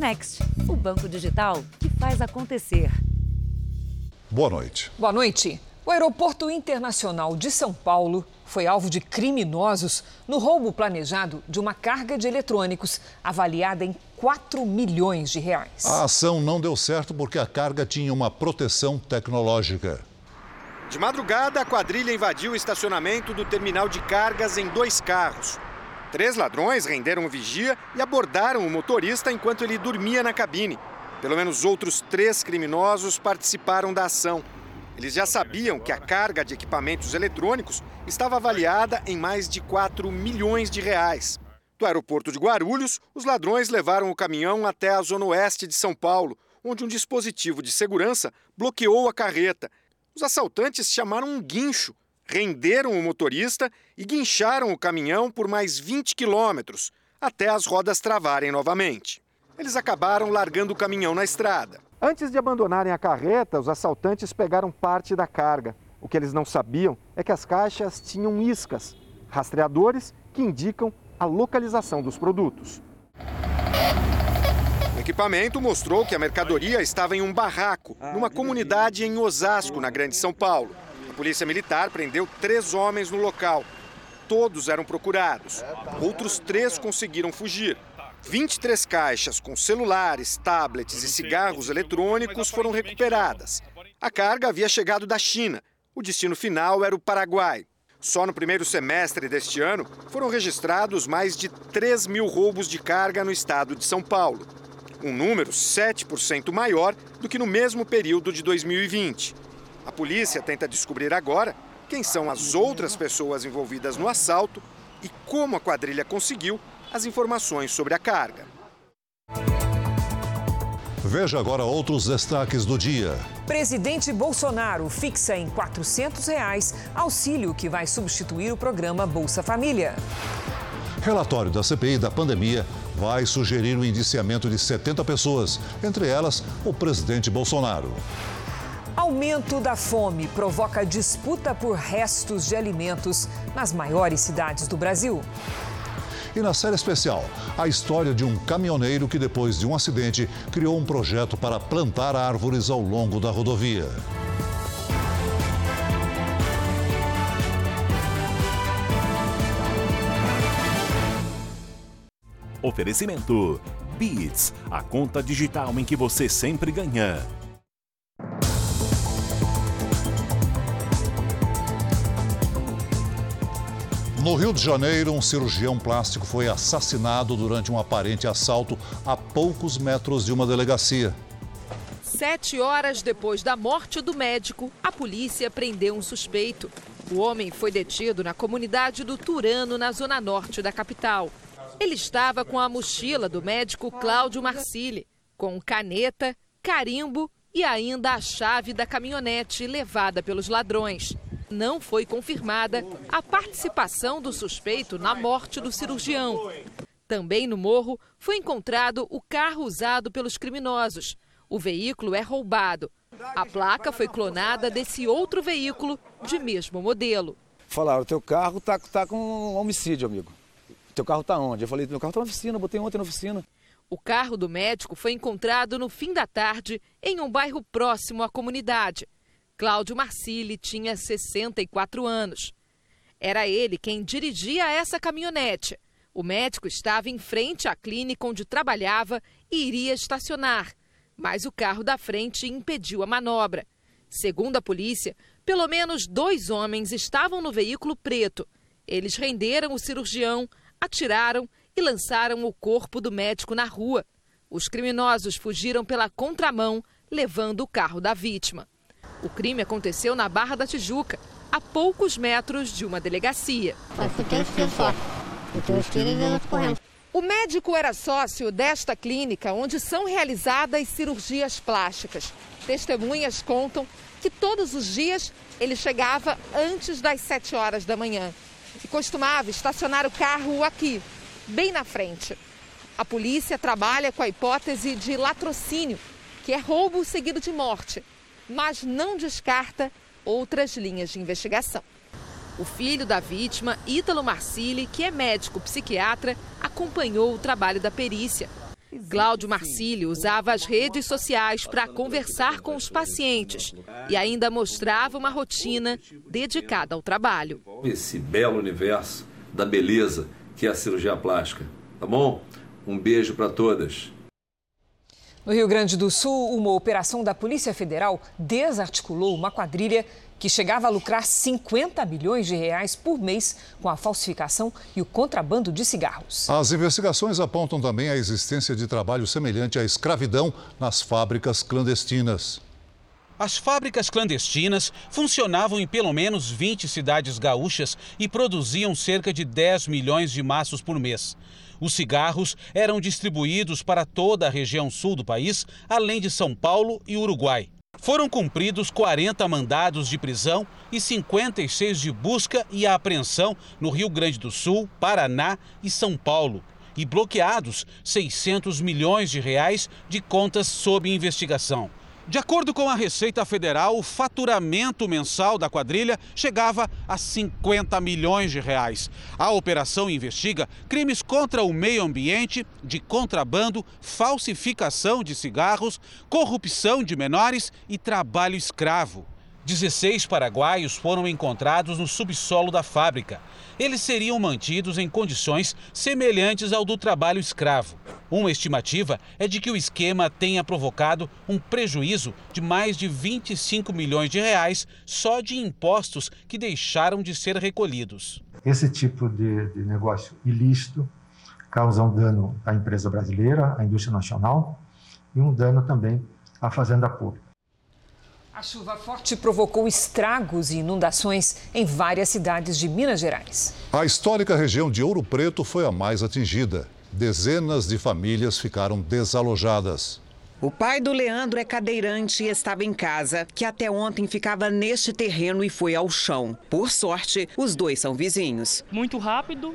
Next, o banco digital que faz acontecer. Boa noite. Boa noite. O Aeroporto Internacional de São Paulo foi alvo de criminosos no roubo planejado de uma carga de eletrônicos avaliada em 4 milhões de reais. A ação não deu certo porque a carga tinha uma proteção tecnológica. De madrugada, a quadrilha invadiu o estacionamento do terminal de cargas em dois carros. Três ladrões renderam o vigia e abordaram o motorista enquanto ele dormia na cabine. Pelo menos outros três criminosos participaram da ação. Eles já sabiam que a carga de equipamentos eletrônicos estava avaliada em mais de 4 milhões de reais. Do aeroporto de Guarulhos, os ladrões levaram o caminhão até a zona oeste de São Paulo, onde um dispositivo de segurança bloqueou a carreta. Os assaltantes chamaram um guincho, renderam o motorista e guincharam o caminhão por mais 20 quilômetros, até as rodas travarem novamente. Eles acabaram largando o caminhão na estrada. Antes de abandonarem a carreta, os assaltantes pegaram parte da carga. O que eles não sabiam é que as caixas tinham iscas, rastreadores que indicam a localização dos produtos. O equipamento mostrou que a mercadoria estava em um barraco, numa comunidade em Osasco, na Grande São Paulo. A polícia militar prendeu três homens no local. Todos eram procurados. Outros três conseguiram fugir. 23 caixas com celulares, tablets e cigarros eletrônicos foram recuperadas. A carga havia chegado da China. O destino final era o Paraguai. Só no primeiro semestre deste ano foram registrados mais de 3 mil roubos de carga no estado de São Paulo. Um número 7% maior do que no mesmo período de 2020. A polícia tenta descobrir agora quem são as outras pessoas envolvidas no assalto e como a quadrilha conseguiu as informações sobre a carga. Veja agora outros destaques do dia. Presidente Bolsonaro fixa em 400 reais auxílio que vai substituir o programa Bolsa Família. Relatório da CPI da pandemia vai sugerir o indiciamento de 70 pessoas, entre elas o presidente Bolsonaro. Aumento da fome provoca disputa por restos de alimentos nas maiores cidades do Brasil. E na série especial, a história de um caminhoneiro que, depois de um acidente, criou um projeto para plantar árvores ao longo da rodovia. Oferecimento: Beats, a conta digital em que você sempre ganha. No Rio de Janeiro, um cirurgião plástico foi assassinado durante um aparente assalto a poucos metros de uma delegacia. Sete horas depois da morte do médico, a polícia prendeu um suspeito. O homem foi detido na comunidade do Turano, na zona norte da capital. Ele estava com a mochila do médico Cláudio Marcili, com caneta, carimbo e ainda a chave da caminhonete levada pelos ladrões não foi confirmada a participação do suspeito na morte do cirurgião. Também no morro foi encontrado o carro usado pelos criminosos. O veículo é roubado. A placa foi clonada desse outro veículo de mesmo modelo. Falaram, teu carro está tá com um homicídio, amigo. Teu carro está onde? Eu falei, meu carro está na oficina, botei ontem na oficina. O carro do médico foi encontrado no fim da tarde em um bairro próximo à comunidade. Cláudio Marcili tinha 64 anos. Era ele quem dirigia essa caminhonete. O médico estava em frente à clínica onde trabalhava e iria estacionar, mas o carro da frente impediu a manobra. Segundo a polícia, pelo menos dois homens estavam no veículo preto. Eles renderam o cirurgião, atiraram e lançaram o corpo do médico na rua. Os criminosos fugiram pela contramão, levando o carro da vítima. O crime aconteceu na Barra da Tijuca, a poucos metros de uma delegacia. O médico era sócio desta clínica onde são realizadas cirurgias plásticas. Testemunhas contam que todos os dias ele chegava antes das 7 horas da manhã e costumava estacionar o carro aqui, bem na frente. A polícia trabalha com a hipótese de latrocínio, que é roubo seguido de morte mas não descarta outras linhas de investigação. O filho da vítima, Ítalo Marcili, que é médico psiquiatra, acompanhou o trabalho da perícia. Cláudio Marcílio usava as redes sociais para conversar com os pacientes e ainda mostrava uma rotina dedicada ao trabalho. Esse belo universo da beleza que é a cirurgia plástica, tá bom? Um beijo para todas. No Rio Grande do Sul, uma operação da Polícia Federal desarticulou uma quadrilha que chegava a lucrar 50 milhões de reais por mês com a falsificação e o contrabando de cigarros. As investigações apontam também a existência de trabalho semelhante à escravidão nas fábricas clandestinas. As fábricas clandestinas funcionavam em pelo menos 20 cidades gaúchas e produziam cerca de 10 milhões de maços por mês. Os cigarros eram distribuídos para toda a região sul do país, além de São Paulo e Uruguai. Foram cumpridos 40 mandados de prisão e 56 de busca e apreensão no Rio Grande do Sul, Paraná e São Paulo. E bloqueados 600 milhões de reais de contas sob investigação. De acordo com a Receita Federal, o faturamento mensal da quadrilha chegava a 50 milhões de reais. A operação investiga crimes contra o meio ambiente, de contrabando, falsificação de cigarros, corrupção de menores e trabalho escravo. 16 paraguaios foram encontrados no subsolo da fábrica. Eles seriam mantidos em condições semelhantes ao do trabalho escravo. Uma estimativa é de que o esquema tenha provocado um prejuízo de mais de 25 milhões de reais só de impostos que deixaram de ser recolhidos. Esse tipo de, de negócio ilícito causa um dano à empresa brasileira, à indústria nacional e um dano também à fazenda pública. A chuva forte provocou estragos e inundações em várias cidades de Minas Gerais. A histórica região de Ouro Preto foi a mais atingida. Dezenas de famílias ficaram desalojadas. O pai do Leandro é cadeirante e estava em casa, que até ontem ficava neste terreno e foi ao chão. Por sorte, os dois são vizinhos. Muito rápido,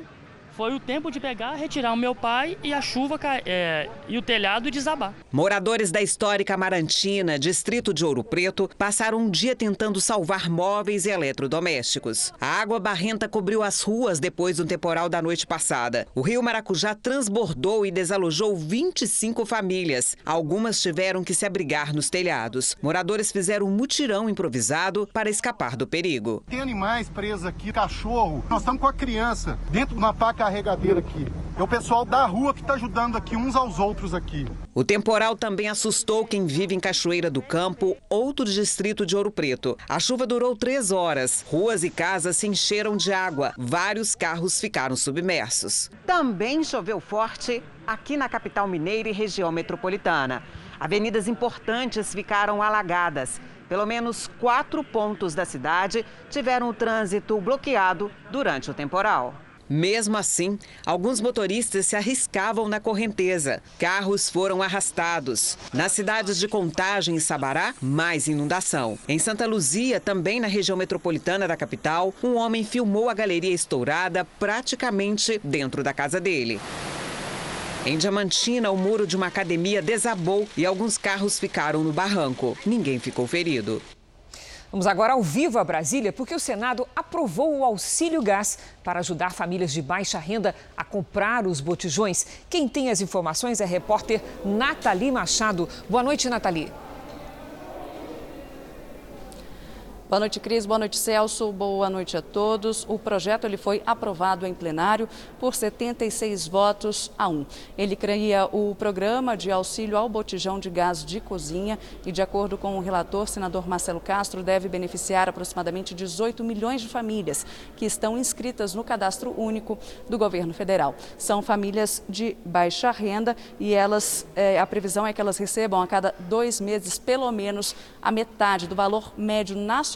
foi o tempo de pegar, retirar o meu pai e a chuva é, e o telhado desabar. Moradores da histórica Marantina, distrito de Ouro Preto, passaram um dia tentando salvar móveis e eletrodomésticos. A água barrenta cobriu as ruas depois do temporal da noite passada. O rio Maracujá transbordou e desalojou 25 famílias. Algumas tiveram que se abrigar nos telhados. Moradores fizeram um mutirão improvisado para escapar do perigo. Tem animais presos aqui, cachorro. Nós estamos com a criança dentro de uma faca carregadeira aqui. É o pessoal da rua que está ajudando aqui uns aos outros aqui. O temporal também assustou quem vive em Cachoeira do Campo, outro distrito de Ouro Preto. A chuva durou três horas. Ruas e casas se encheram de água. Vários carros ficaram submersos. Também choveu forte aqui na capital mineira e região metropolitana. Avenidas importantes ficaram alagadas. Pelo menos quatro pontos da cidade tiveram o trânsito bloqueado durante o temporal. Mesmo assim, alguns motoristas se arriscavam na correnteza. Carros foram arrastados. Nas cidades de Contagem e Sabará, mais inundação. Em Santa Luzia, também na região metropolitana da capital, um homem filmou a galeria estourada praticamente dentro da casa dele. Em Diamantina, o muro de uma academia desabou e alguns carros ficaram no barranco. Ninguém ficou ferido. Vamos agora ao vivo a Brasília, porque o Senado aprovou o auxílio gás para ajudar famílias de baixa renda a comprar os botijões. Quem tem as informações é a repórter Nathalie Machado. Boa noite, Nathalie. Boa noite, Cris. Boa noite, Celso. Boa noite a todos. O projeto ele foi aprovado em plenário por 76 votos a 1. Ele cria o programa de auxílio ao botijão de gás de cozinha e, de acordo com o relator, senador Marcelo Castro, deve beneficiar aproximadamente 18 milhões de famílias que estão inscritas no cadastro único do governo federal. São famílias de baixa renda e elas, é, a previsão é que elas recebam a cada dois meses pelo menos a metade do valor médio nacional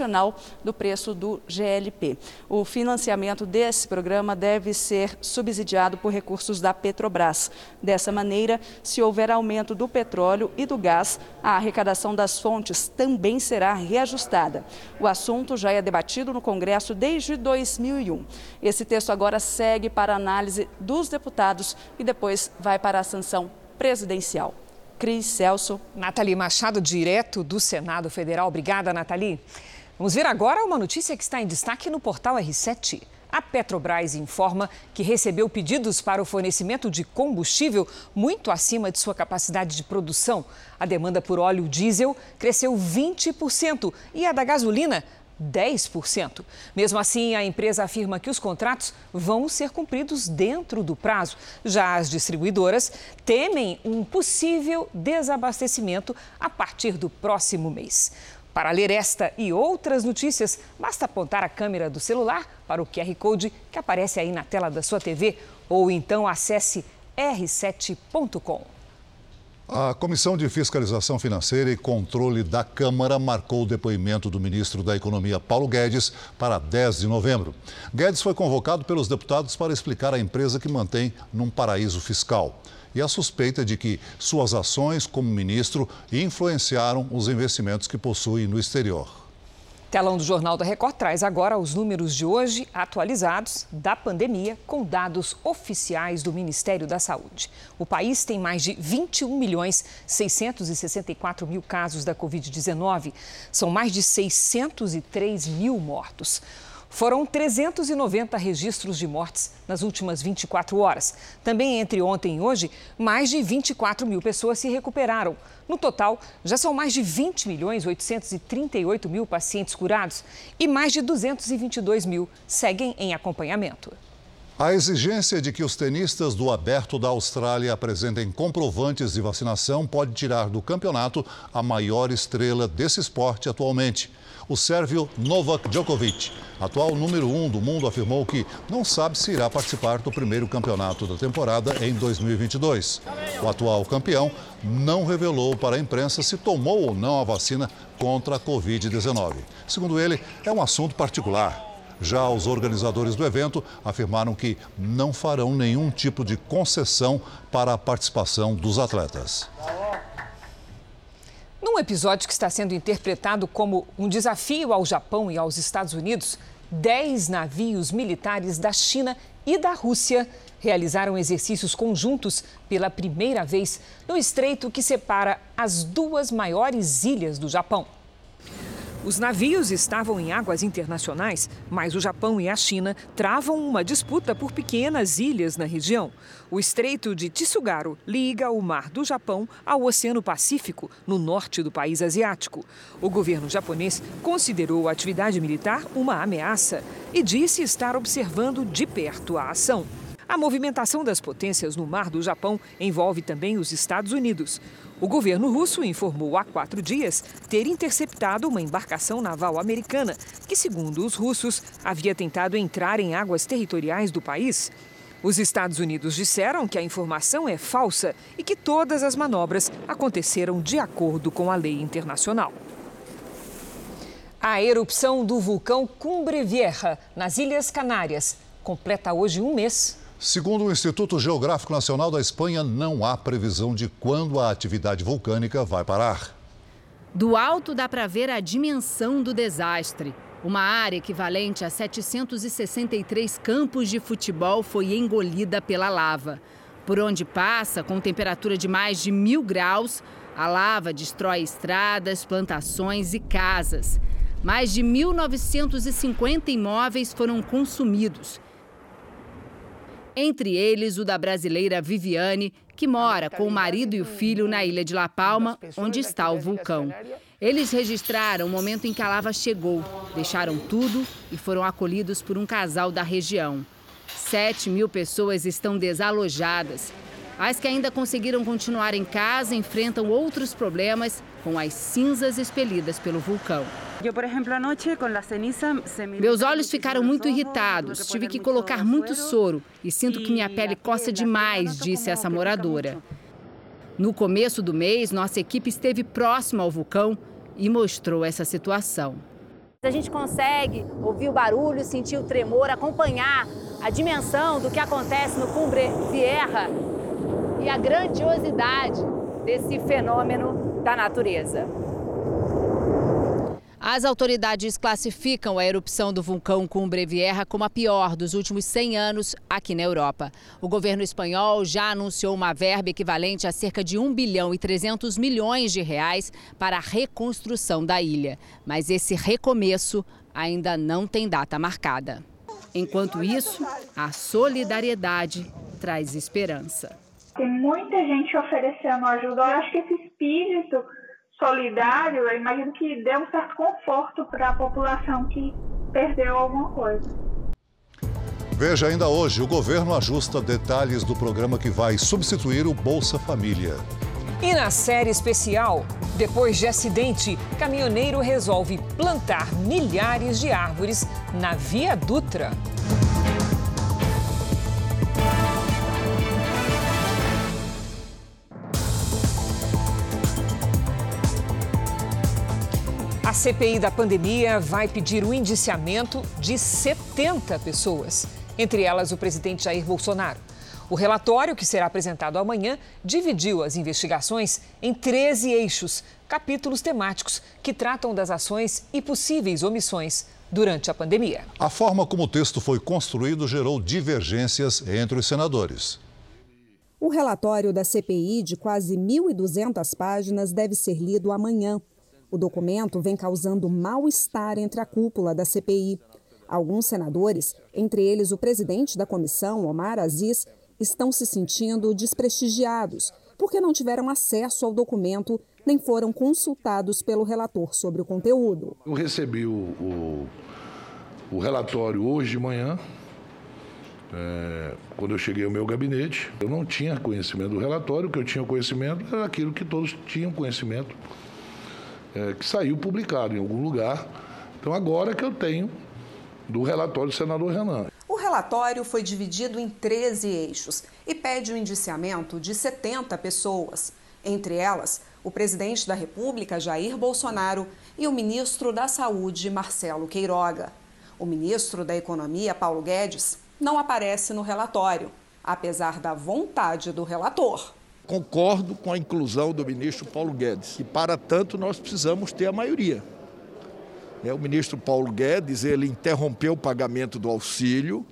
do preço do GLP. O financiamento desse programa deve ser subsidiado por recursos da Petrobras. Dessa maneira, se houver aumento do petróleo e do gás, a arrecadação das fontes também será reajustada. O assunto já é debatido no Congresso desde 2001. Esse texto agora segue para análise dos deputados e depois vai para a sanção presidencial. Cris Celso. Nathalie Machado, direto do Senado Federal. Obrigada, Nathalie. Vamos ver agora uma notícia que está em destaque no portal R7. A Petrobras informa que recebeu pedidos para o fornecimento de combustível muito acima de sua capacidade de produção. A demanda por óleo diesel cresceu 20% e a da gasolina 10%. Mesmo assim, a empresa afirma que os contratos vão ser cumpridos dentro do prazo. Já as distribuidoras temem um possível desabastecimento a partir do próximo mês. Para ler esta e outras notícias, basta apontar a câmera do celular para o QR Code que aparece aí na tela da sua TV ou então acesse r7.com. A Comissão de Fiscalização Financeira e Controle da Câmara marcou o depoimento do ministro da Economia, Paulo Guedes, para 10 de novembro. Guedes foi convocado pelos deputados para explicar a empresa que mantém num paraíso fiscal e a suspeita de que suas ações como ministro influenciaram os investimentos que possui no exterior. Telão do Jornal da Record traz agora os números de hoje atualizados da pandemia com dados oficiais do Ministério da Saúde. O país tem mais de 21 milhões 664 mil casos da Covid-19. São mais de 603 mil mortos. Foram 390 registros de mortes nas últimas 24 horas. Também entre ontem e hoje, mais de 24 mil pessoas se recuperaram. No total, já são mais de 20 milhões 838 mil pacientes curados e mais de 222 mil seguem em acompanhamento. A exigência de que os tenistas do Aberto da Austrália apresentem comprovantes de vacinação pode tirar do campeonato a maior estrela desse esporte atualmente o sérvio Novak Djokovic, atual número um do mundo, afirmou que não sabe se irá participar do primeiro campeonato da temporada em 2022. O atual campeão não revelou para a imprensa se tomou ou não a vacina contra a Covid-19. Segundo ele, é um assunto particular. Já os organizadores do evento afirmaram que não farão nenhum tipo de concessão para a participação dos atletas. Num episódio que está sendo interpretado como um desafio ao Japão e aos Estados Unidos, 10 navios militares da China e da Rússia realizaram exercícios conjuntos pela primeira vez no estreito que separa as duas maiores ilhas do Japão. Os navios estavam em águas internacionais, mas o Japão e a China travam uma disputa por pequenas ilhas na região. O Estreito de Tsugaru liga o Mar do Japão ao Oceano Pacífico, no norte do país asiático. O governo japonês considerou a atividade militar uma ameaça e disse estar observando de perto a ação. A movimentação das potências no Mar do Japão envolve também os Estados Unidos. O governo russo informou há quatro dias ter interceptado uma embarcação naval americana que, segundo os russos, havia tentado entrar em águas territoriais do país. Os Estados Unidos disseram que a informação é falsa e que todas as manobras aconteceram de acordo com a lei internacional. A erupção do vulcão Cumbre Vieja, nas Ilhas Canárias, completa hoje um mês Segundo o Instituto Geográfico Nacional da Espanha, não há previsão de quando a atividade vulcânica vai parar. Do alto dá para ver a dimensão do desastre. Uma área equivalente a 763 campos de futebol foi engolida pela lava. Por onde passa, com temperatura de mais de mil graus, a lava destrói estradas, plantações e casas. Mais de 1.950 imóveis foram consumidos entre eles o da brasileira Viviane, que mora com o marido e o filho na ilha de La Palma, onde está o vulcão. Eles registraram o momento em que a lava chegou, deixaram tudo e foram acolhidos por um casal da região. Sete mil pessoas estão desalojadas. As que ainda conseguiram continuar em casa enfrentam outros problemas com as cinzas expelidas pelo vulcão. Meus olhos ficaram muito irritados, tive que colocar muito soro e sinto que minha pele coça demais, disse essa moradora. No começo do mês, nossa equipe esteve próxima ao vulcão e mostrou essa situação. A gente consegue ouvir o barulho, sentir o tremor, acompanhar a dimensão do que acontece no Cumbre Vieja e a grandiosidade desse fenômeno da natureza. As autoridades classificam a erupção do vulcão Cumbre Vieja como a pior dos últimos 100 anos aqui na Europa. O governo espanhol já anunciou uma verba equivalente a cerca de 1 bilhão e 300 milhões de reais para a reconstrução da ilha. Mas esse recomeço ainda não tem data marcada. Enquanto isso, a solidariedade traz esperança. Tem muita gente oferecendo ajuda. Eu acho que esse espírito solidário, eu imagino que dê um certo conforto para a população que perdeu alguma coisa. Veja ainda hoje, o governo ajusta detalhes do programa que vai substituir o Bolsa Família. E na série especial, depois de acidente, caminhoneiro resolve plantar milhares de árvores na Via Dutra. A CPI da pandemia vai pedir o indiciamento de 70 pessoas, entre elas o presidente Jair Bolsonaro. O relatório, que será apresentado amanhã, dividiu as investigações em 13 eixos, capítulos temáticos que tratam das ações e possíveis omissões durante a pandemia. A forma como o texto foi construído gerou divergências entre os senadores. O relatório da CPI, de quase 1.200 páginas, deve ser lido amanhã. O documento vem causando mal-estar entre a cúpula da CPI. Alguns senadores, entre eles o presidente da comissão, Omar Aziz, estão se sentindo desprestigiados porque não tiveram acesso ao documento nem foram consultados pelo relator sobre o conteúdo. Eu recebi o, o, o relatório hoje de manhã, é, quando eu cheguei ao meu gabinete. Eu não tinha conhecimento do relatório, o que eu tinha conhecimento era aquilo que todos tinham conhecimento é, que saiu publicado em algum lugar. Então, agora que eu tenho do relatório do senador Renan. O relatório foi dividido em 13 eixos e pede o indiciamento de 70 pessoas, entre elas o presidente da República, Jair Bolsonaro, e o ministro da Saúde, Marcelo Queiroga. O ministro da Economia, Paulo Guedes, não aparece no relatório, apesar da vontade do relator concordo com a inclusão do ministro Paulo Guedes. E para tanto nós precisamos ter a maioria. É, o ministro Paulo Guedes ele interrompeu o pagamento do auxílio.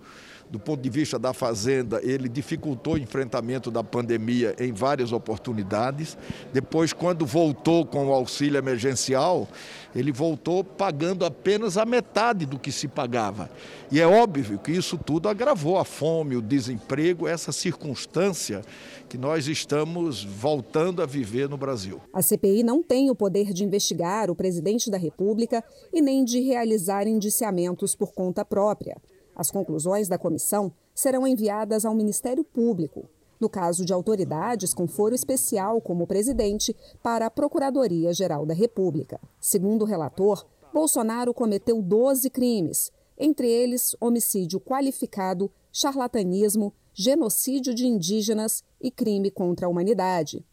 Do ponto de vista da Fazenda, ele dificultou o enfrentamento da pandemia em várias oportunidades. Depois, quando voltou com o auxílio emergencial, ele voltou pagando apenas a metade do que se pagava. E é óbvio que isso tudo agravou a fome, o desemprego, essa circunstância que nós estamos voltando a viver no Brasil. A CPI não tem o poder de investigar o presidente da República e nem de realizar indiciamentos por conta própria. As conclusões da comissão serão enviadas ao Ministério Público. No caso de autoridades com foro especial, como presidente, para a Procuradoria-Geral da República. Segundo o relator, Bolsonaro cometeu 12 crimes, entre eles homicídio qualificado, charlatanismo, genocídio de indígenas e crime contra a humanidade.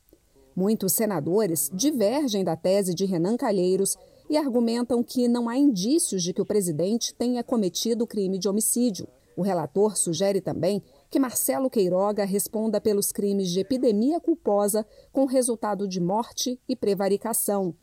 Muitos senadores divergem da tese de Renan Calheiros e argumentam que não há indícios de que o presidente tenha cometido crime de homicídio. O relator sugere também que Marcelo Queiroga responda pelos crimes de epidemia culposa com resultado de morte e prevaricação.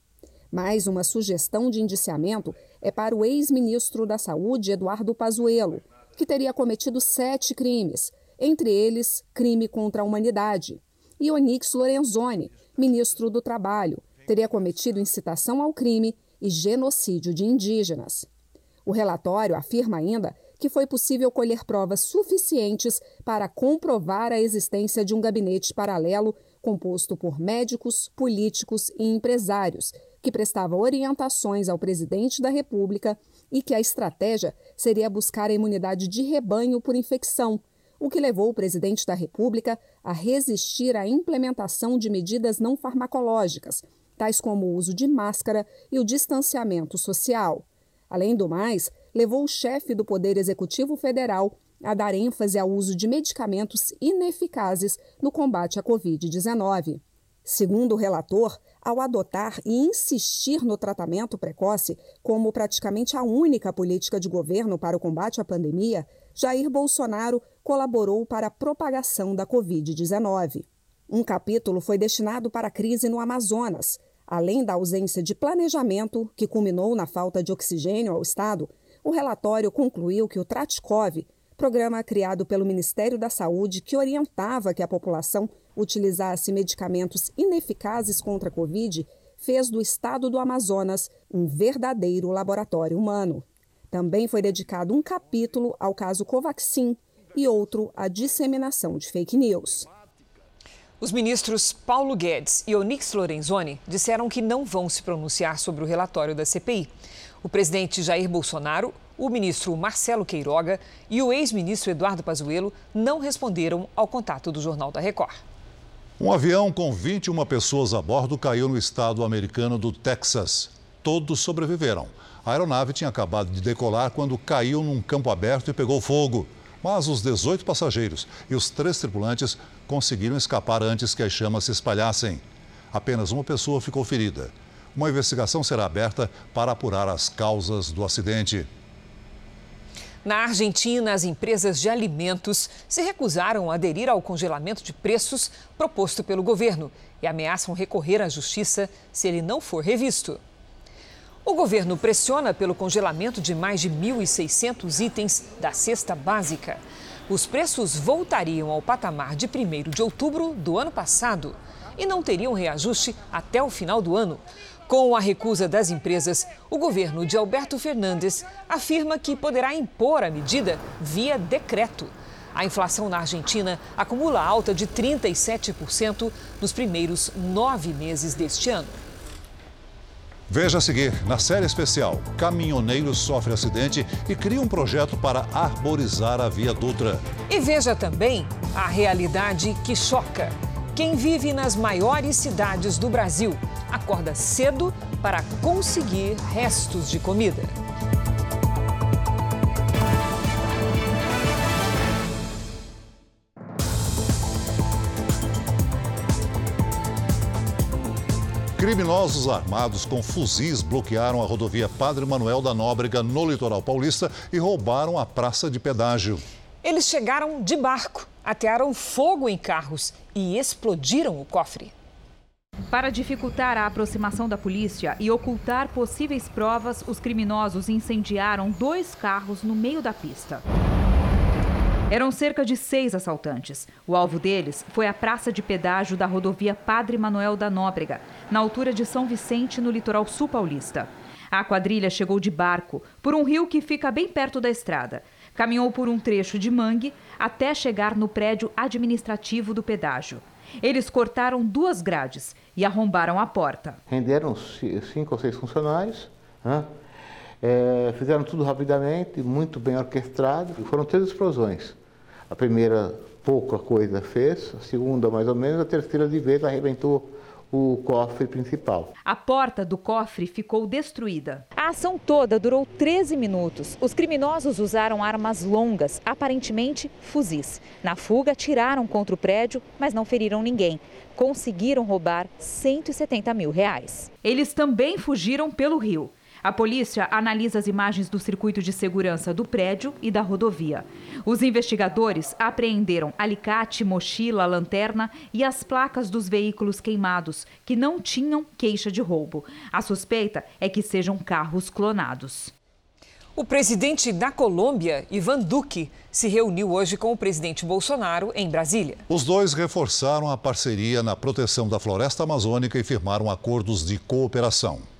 Mais uma sugestão de indiciamento é para o ex-ministro da Saúde, Eduardo Pazuello, que teria cometido sete crimes, entre eles crime contra a humanidade. E Onix Lorenzoni, ministro do Trabalho, teria cometido incitação ao crime e genocídio de indígenas. O relatório afirma ainda que foi possível colher provas suficientes para comprovar a existência de um gabinete paralelo composto por médicos, políticos e empresários, que prestava orientações ao presidente da República e que a estratégia seria buscar a imunidade de rebanho por infecção, o que levou o presidente da República a resistir à implementação de medidas não farmacológicas, tais como o uso de máscara e o distanciamento social. Além do mais, levou o chefe do Poder Executivo Federal a dar ênfase ao uso de medicamentos ineficazes no combate à Covid-19. Segundo o relator, ao adotar e insistir no tratamento precoce como praticamente a única política de governo para o combate à pandemia, Jair Bolsonaro colaborou para a propagação da Covid-19. Um capítulo foi destinado para a crise no Amazonas. Além da ausência de planejamento, que culminou na falta de oxigênio ao Estado, o relatório concluiu que o Tratkov, programa criado pelo Ministério da Saúde que orientava que a população utilizasse medicamentos ineficazes contra a Covid, fez do estado do Amazonas um verdadeiro laboratório humano. Também foi dedicado um capítulo ao caso Covaxin e outro à disseminação de fake news. Os ministros Paulo Guedes e Onyx Lorenzoni disseram que não vão se pronunciar sobre o relatório da CPI. O presidente Jair Bolsonaro, o ministro Marcelo Queiroga e o ex-ministro Eduardo Pazuello não responderam ao contato do Jornal da Record. Um avião com 21 pessoas a bordo caiu no estado americano do Texas. Todos sobreviveram. A aeronave tinha acabado de decolar quando caiu num campo aberto e pegou fogo. Mas os 18 passageiros e os três tripulantes conseguiram escapar antes que as chamas se espalhassem. Apenas uma pessoa ficou ferida. Uma investigação será aberta para apurar as causas do acidente. Na Argentina, as empresas de alimentos se recusaram a aderir ao congelamento de preços proposto pelo governo e ameaçam recorrer à justiça se ele não for revisto. O governo pressiona pelo congelamento de mais de 1.600 itens da cesta básica. Os preços voltariam ao patamar de 1 de outubro do ano passado e não teriam reajuste até o final do ano. Com a recusa das empresas, o governo de Alberto Fernandes afirma que poderá impor a medida via decreto. A inflação na Argentina acumula alta de 37% nos primeiros nove meses deste ano. Veja a seguir, na série especial, caminhoneiro sofre acidente e cria um projeto para arborizar a Via Dutra. E veja também a realidade que choca. Quem vive nas maiores cidades do Brasil acorda cedo para conseguir restos de comida. Criminosos armados com fuzis bloquearam a rodovia Padre Manuel da Nóbrega no litoral paulista e roubaram a praça de pedágio. Eles chegaram de barco, atearam fogo em carros e explodiram o cofre. Para dificultar a aproximação da polícia e ocultar possíveis provas, os criminosos incendiaram dois carros no meio da pista. Eram cerca de seis assaltantes. O alvo deles foi a praça de pedágio da rodovia Padre Manuel da Nóbrega, na altura de São Vicente, no litoral sul paulista. A quadrilha chegou de barco por um rio que fica bem perto da estrada. Caminhou por um trecho de mangue até chegar no prédio administrativo do pedágio. Eles cortaram duas grades e arrombaram a porta. Renderam cinco ou seis funcionários, né? é, fizeram tudo rapidamente, muito bem orquestrado. Foram três explosões. A primeira pouca coisa fez, a segunda mais ou menos, a terceira de vez arrebentou o cofre principal. A porta do cofre ficou destruída. A ação toda durou 13 minutos. Os criminosos usaram armas longas, aparentemente fuzis. Na fuga, tiraram contra o prédio, mas não feriram ninguém. Conseguiram roubar 170 mil reais. Eles também fugiram pelo rio. A polícia analisa as imagens do circuito de segurança do prédio e da rodovia. Os investigadores apreenderam alicate, mochila, lanterna e as placas dos veículos queimados, que não tinham queixa de roubo. A suspeita é que sejam carros clonados. O presidente da Colômbia, Ivan Duque, se reuniu hoje com o presidente Bolsonaro em Brasília. Os dois reforçaram a parceria na proteção da floresta amazônica e firmaram acordos de cooperação.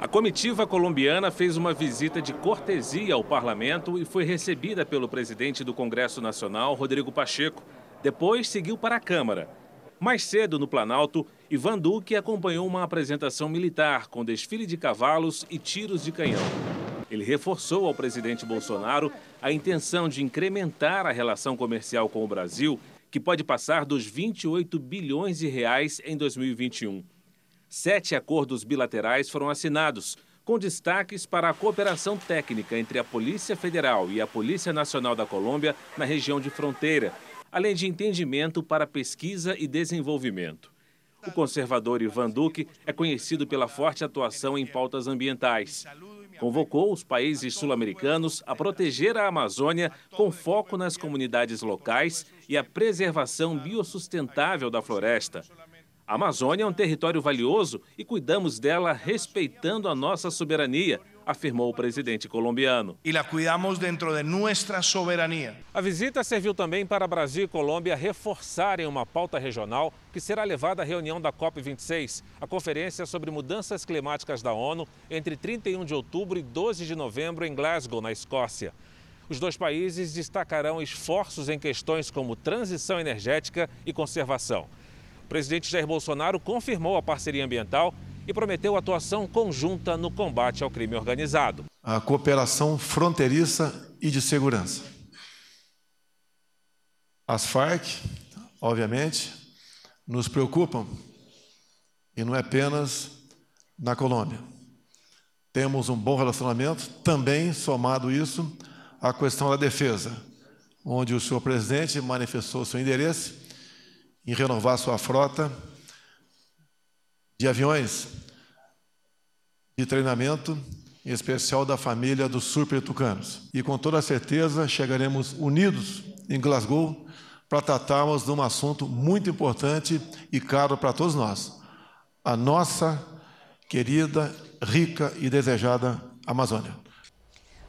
A comitiva colombiana fez uma visita de cortesia ao parlamento e foi recebida pelo presidente do Congresso Nacional, Rodrigo Pacheco. Depois seguiu para a Câmara. Mais cedo, no Planalto, Ivan Duque acompanhou uma apresentação militar com desfile de cavalos e tiros de canhão. Ele reforçou ao presidente Bolsonaro a intenção de incrementar a relação comercial com o Brasil, que pode passar dos 28 bilhões de reais em 2021. Sete acordos bilaterais foram assinados, com destaques para a cooperação técnica entre a Polícia Federal e a Polícia Nacional da Colômbia na região de fronteira, além de entendimento para pesquisa e desenvolvimento. O conservador Ivan Duque é conhecido pela forte atuação em pautas ambientais. Convocou os países sul-americanos a proteger a Amazônia com foco nas comunidades locais e a preservação biossustentável da floresta. A Amazônia é um território valioso e cuidamos dela respeitando a nossa soberania, afirmou o presidente colombiano. E la cuidamos dentro de nuestra soberania. A visita serviu também para Brasil e Colômbia reforçarem uma pauta regional que será levada à reunião da COP26, a conferência sobre mudanças climáticas da ONU, entre 31 de outubro e 12 de novembro em Glasgow, na Escócia. Os dois países destacarão esforços em questões como transição energética e conservação. O presidente Jair Bolsonaro confirmou a parceria ambiental e prometeu atuação conjunta no combate ao crime organizado. A cooperação fronteiriça e de segurança. As Farc, obviamente, nos preocupam e não é apenas na Colômbia. Temos um bom relacionamento, também somado isso à questão da defesa, onde o senhor presidente manifestou seu interesse em renovar sua frota de aviões de treinamento, em especial da família dos super tucanos. E com toda certeza chegaremos unidos em Glasgow para tratarmos de um assunto muito importante e caro para todos nós: a nossa querida, rica e desejada Amazônia.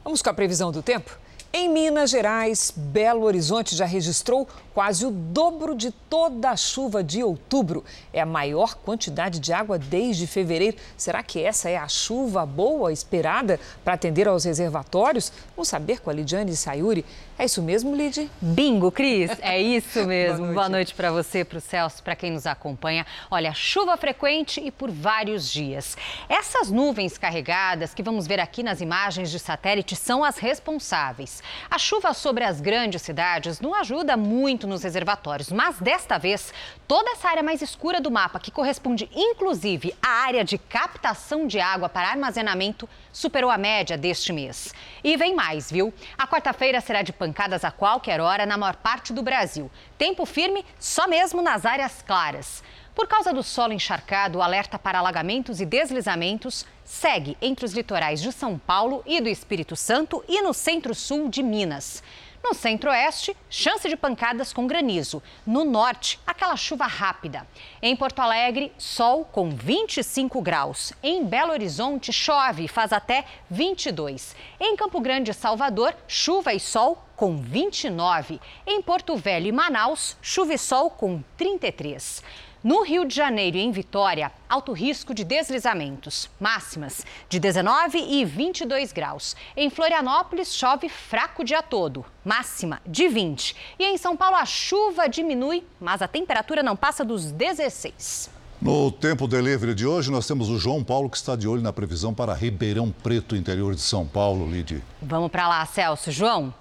Vamos com a previsão do tempo? Em Minas Gerais, Belo Horizonte já registrou quase o dobro de toda a chuva de outubro. É a maior quantidade de água desde fevereiro. Será que essa é a chuva boa esperada para atender aos reservatórios? Vamos saber com a Lidiane Sayuri. É isso mesmo, Lid? Bingo, Cris. É isso mesmo. Boa noite, noite para você, para o Celso, para quem nos acompanha. Olha, chuva frequente e por vários dias. Essas nuvens carregadas que vamos ver aqui nas imagens de satélite são as responsáveis. A chuva sobre as grandes cidades não ajuda muito nos reservatórios, mas desta vez, toda essa área mais escura do mapa, que corresponde inclusive à área de captação de água para armazenamento, superou a média deste mês. E vem mais, viu? A quarta-feira será de pancadas a qualquer hora na maior parte do Brasil. Tempo firme só mesmo nas áreas claras. Por causa do solo encharcado, o alerta para alagamentos e deslizamentos segue entre os litorais de São Paulo e do Espírito Santo e no centro-sul de Minas. No centro-oeste, chance de pancadas com granizo. No norte, aquela chuva rápida. Em Porto Alegre, sol com 25 graus. Em Belo Horizonte, chove e faz até 22. Em Campo Grande e Salvador, chuva e sol com 29. Em Porto Velho e Manaus, chuva e sol com 33. No Rio de Janeiro e em Vitória, alto risco de deslizamentos. Máximas de 19 e 22 graus. Em Florianópolis, chove fraco o dia todo. Máxima de 20. E em São Paulo, a chuva diminui, mas a temperatura não passa dos 16. No Tempo Delivery de hoje, nós temos o João Paulo que está de olho na previsão para Ribeirão Preto, interior de São Paulo, Lid. Vamos para lá, Celso. João,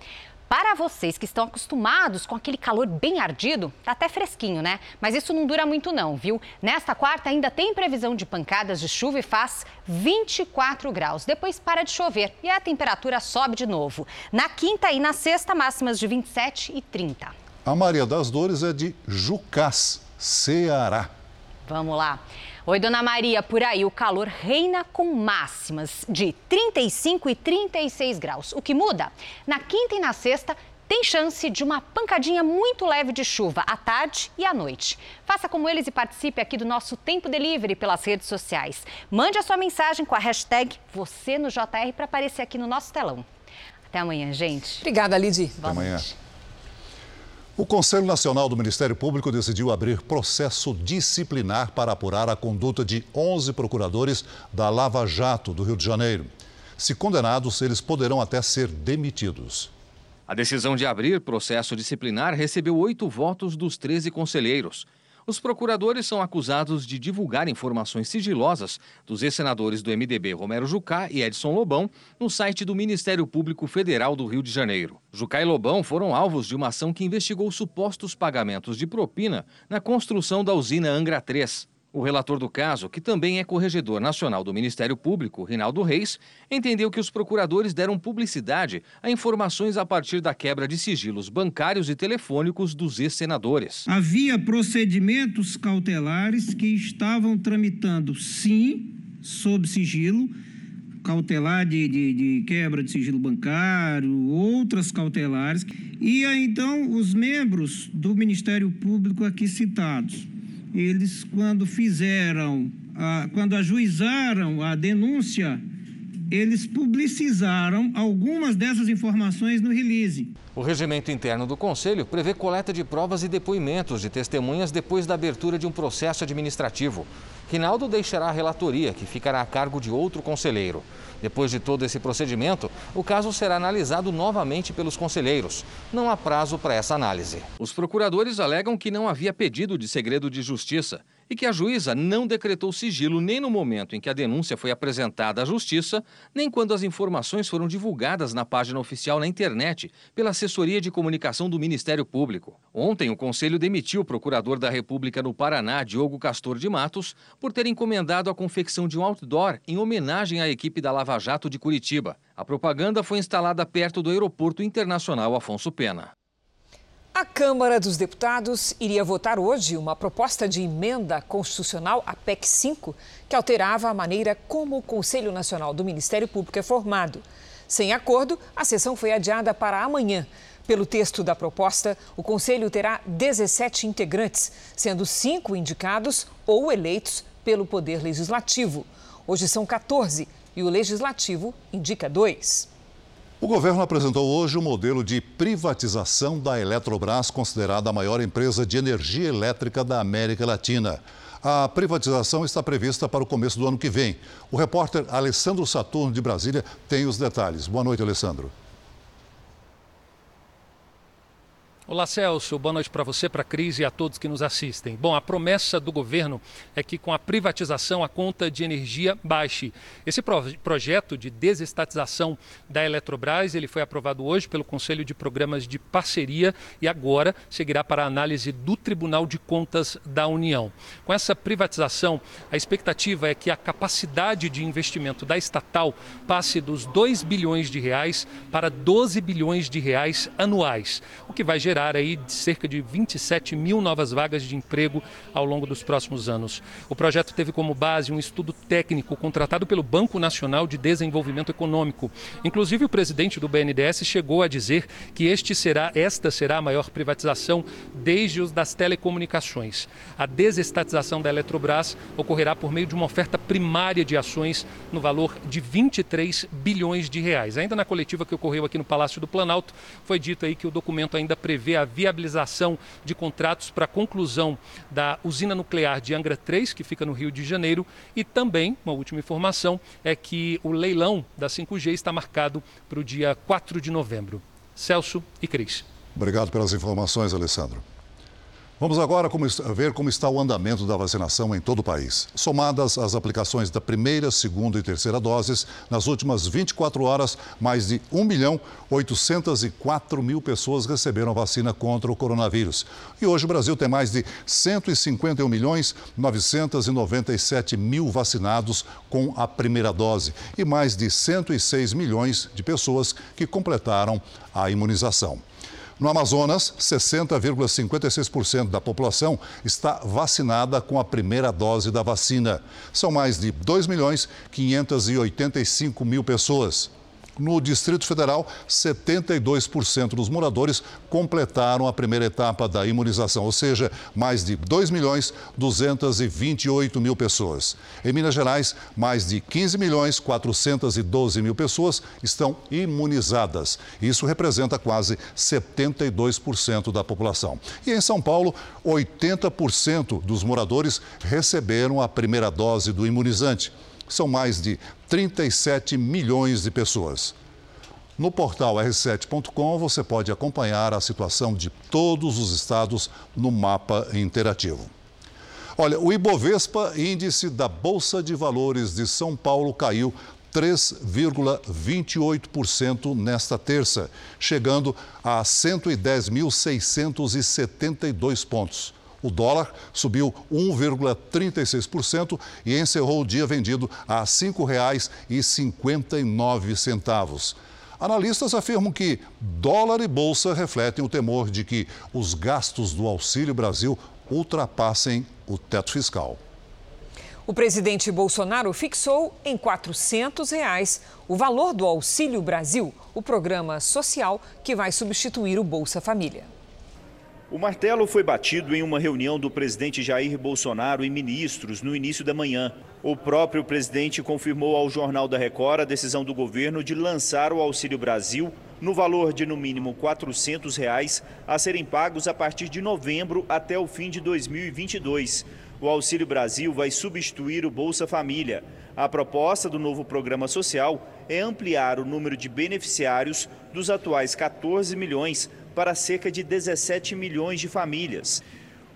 para vocês que estão acostumados com aquele calor bem ardido, tá até fresquinho, né? Mas isso não dura muito não, viu? Nesta quarta ainda tem previsão de pancadas de chuva e faz 24 graus. Depois para de chover e a temperatura sobe de novo. Na quinta e na sexta, máximas de 27 e 30. A Maria das Dores é de Jucás, Ceará. Vamos lá. Oi, dona Maria, por aí o calor reina com máximas de 35 e 36 graus. O que muda? Na quinta e na sexta, tem chance de uma pancadinha muito leve de chuva à tarde e à noite. Faça como eles e participe aqui do nosso Tempo Delivery pelas redes sociais. Mande a sua mensagem com a hashtag você no JR para aparecer aqui no nosso telão. Até amanhã, gente. Obrigada, Lidy. Até amanhã. O Conselho Nacional do Ministério Público decidiu abrir processo disciplinar para apurar a conduta de 11 procuradores da Lava Jato do Rio de Janeiro. Se condenados, eles poderão até ser demitidos. A decisão de abrir processo disciplinar recebeu oito votos dos 13 conselheiros. Os procuradores são acusados de divulgar informações sigilosas dos ex-senadores do MDB Romero Jucá e Edson Lobão no site do Ministério Público Federal do Rio de Janeiro. Jucá e Lobão foram alvos de uma ação que investigou supostos pagamentos de propina na construção da usina Angra 3. O relator do caso, que também é corregedor nacional do Ministério Público, Rinaldo Reis, entendeu que os procuradores deram publicidade a informações a partir da quebra de sigilos bancários e telefônicos dos ex-senadores. Havia procedimentos cautelares que estavam tramitando, sim, sob sigilo, cautelar de, de, de, quebra de sigilo bancário, outras cautelares, e então os membros do Ministério Público aqui citados eles, quando fizeram, a, quando ajuizaram a denúncia eles publicizaram algumas dessas informações no release. O regimento interno do Conselho prevê coleta de provas e depoimentos de testemunhas depois da abertura de um processo administrativo. Rinaldo deixará a relatoria, que ficará a cargo de outro conselheiro. Depois de todo esse procedimento, o caso será analisado novamente pelos conselheiros. Não há prazo para essa análise. Os procuradores alegam que não havia pedido de segredo de justiça e que a juíza não decretou sigilo nem no momento em que a denúncia foi apresentada à Justiça, nem quando as informações foram divulgadas na página oficial na internet pela assessoria de comunicação do Ministério Público. Ontem, o Conselho demitiu o procurador da República no Paraná, Diogo Castor de Matos, por ter encomendado a confecção de um outdoor em homenagem à equipe da Lava Jato de Curitiba. A propaganda foi instalada perto do Aeroporto Internacional Afonso Pena. A Câmara dos Deputados iria votar hoje uma proposta de emenda constitucional, a PEC 5, que alterava a maneira como o Conselho Nacional do Ministério Público é formado. Sem acordo, a sessão foi adiada para amanhã. Pelo texto da proposta, o Conselho terá 17 integrantes, sendo cinco indicados ou eleitos pelo Poder Legislativo. Hoje são 14 e o Legislativo indica dois. O governo apresentou hoje o um modelo de privatização da Eletrobras, considerada a maior empresa de energia elétrica da América Latina. A privatização está prevista para o começo do ano que vem. O repórter Alessandro Saturno, de Brasília, tem os detalhes. Boa noite, Alessandro. Olá, Celso. Boa noite para você, para a Cris e a todos que nos assistem. Bom, a promessa do governo é que com a privatização a conta de energia baixe. Esse pro projeto de desestatização da Eletrobras, ele foi aprovado hoje pelo Conselho de Programas de Parceria e agora seguirá para a análise do Tribunal de Contas da União. Com essa privatização, a expectativa é que a capacidade de investimento da estatal passe dos 2 bilhões de reais para 12 bilhões de reais anuais, o que vai gerar gerar aí cerca de 27 mil novas vagas de emprego ao longo dos próximos anos. O projeto teve como base um estudo técnico contratado pelo Banco Nacional de Desenvolvimento Econômico. Inclusive, o presidente do BNDES chegou a dizer que este será, esta será a maior privatização desde os das telecomunicações. A desestatização da Eletrobras ocorrerá por meio de uma oferta primária de ações no valor de 23 bilhões de reais. Ainda na coletiva que ocorreu aqui no Palácio do Planalto, foi dito aí que o documento ainda prevê prevê a viabilização de contratos para a conclusão da usina nuclear de Angra 3, que fica no Rio de Janeiro, e também, uma última informação, é que o leilão da 5G está marcado para o dia 4 de novembro. Celso e Cris. Obrigado pelas informações, Alessandro. Vamos agora ver como está o andamento da vacinação em todo o país. Somadas as aplicações da primeira, segunda e terceira doses, nas últimas 24 horas, mais de 1 milhão 804 mil pessoas receberam a vacina contra o coronavírus. E hoje o Brasil tem mais de 151 milhões 997 mil vacinados com a primeira dose e mais de 106 milhões de pessoas que completaram a imunização. No Amazonas, 60,56% da população está vacinada com a primeira dose da vacina. São mais de 2 milhões 585 mil pessoas. No Distrito Federal, 72% dos moradores completaram a primeira etapa da imunização, ou seja, mais de 2 milhões 228 mil pessoas. Em Minas Gerais, mais de 15 milhões 412 mil pessoas estão imunizadas. Isso representa quase 72% da população. E em São Paulo, 80% dos moradores receberam a primeira dose do imunizante são mais de 37 milhões de pessoas. No portal r7.com você pode acompanhar a situação de todos os estados no mapa interativo. Olha, o Ibovespa, índice da Bolsa de Valores de São Paulo, caiu 3,28% nesta terça, chegando a 110.672 pontos. O dólar subiu 1,36% e encerrou o dia vendido a R$ 5,59. Analistas afirmam que dólar e bolsa refletem o temor de que os gastos do Auxílio Brasil ultrapassem o teto fiscal. O presidente Bolsonaro fixou em 400 reais o valor do Auxílio Brasil, o programa social que vai substituir o Bolsa Família. O martelo foi batido em uma reunião do presidente Jair Bolsonaro e ministros no início da manhã. O próprio presidente confirmou ao Jornal da Record a decisão do governo de lançar o Auxílio Brasil no valor de no mínimo 400 reais, a serem pagos a partir de novembro até o fim de 2022. O Auxílio Brasil vai substituir o Bolsa Família. A proposta do novo programa social é ampliar o número de beneficiários dos atuais 14 milhões para cerca de 17 milhões de famílias.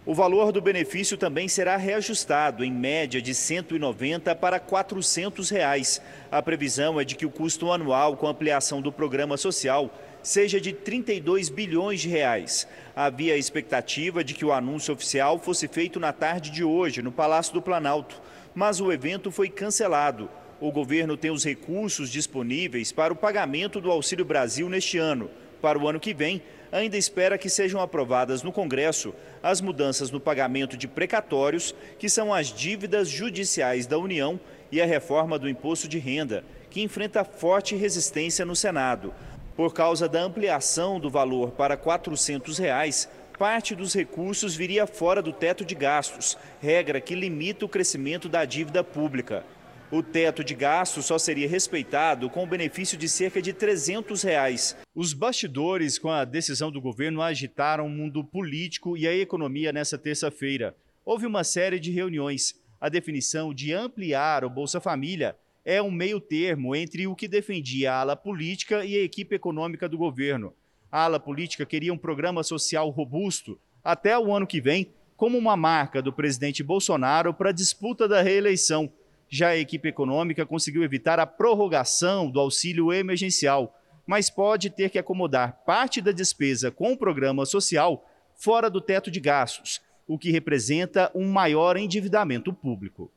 O valor do benefício também será reajustado, em média de R$ 190 para 400 reais. A previsão é de que o custo anual com ampliação do programa social seja de 32 bilhões de reais. Havia a expectativa de que o anúncio oficial fosse feito na tarde de hoje, no Palácio do Planalto, mas o evento foi cancelado. O governo tem os recursos disponíveis para o pagamento do Auxílio Brasil neste ano. Para o ano que vem, ainda espera que sejam aprovadas no Congresso as mudanças no pagamento de precatórios, que são as dívidas judiciais da União, e a reforma do imposto de renda, que enfrenta forte resistência no Senado. Por causa da ampliação do valor para 400 reais, parte dos recursos viria fora do teto de gastos, regra que limita o crescimento da dívida pública. O teto de gastos só seria respeitado com o benefício de cerca de 300 reais. Os bastidores com a decisão do governo agitaram o mundo político e a economia nessa terça-feira. Houve uma série de reuniões. A definição de ampliar o Bolsa Família é um meio termo entre o que defendia a ala política e a equipe econômica do governo. A ala política queria um programa social robusto até o ano que vem, como uma marca do presidente Bolsonaro para a disputa da reeleição já a equipe econômica conseguiu evitar a prorrogação do auxílio emergencial, mas pode ter que acomodar parte da despesa com o programa social fora do teto de gastos, o que representa um maior endividamento público.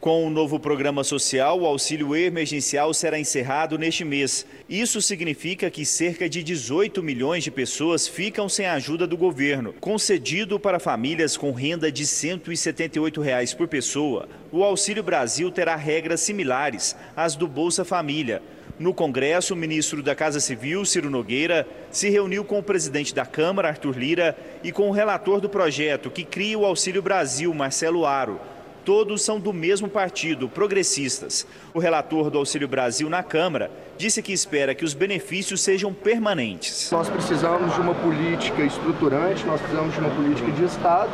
Com o novo programa social, o auxílio emergencial será encerrado neste mês. Isso significa que cerca de 18 milhões de pessoas ficam sem a ajuda do governo. Concedido para famílias com renda de 178 reais por pessoa, o Auxílio Brasil terá regras similares às do Bolsa Família. No Congresso, o ministro da Casa Civil, Ciro Nogueira, se reuniu com o presidente da Câmara, Arthur Lira, e com o relator do projeto que cria o Auxílio Brasil, Marcelo Aro todos são do mesmo partido, progressistas. O relator do Auxílio Brasil na Câmara disse que espera que os benefícios sejam permanentes. Nós precisamos de uma política estruturante, nós precisamos de uma política de Estado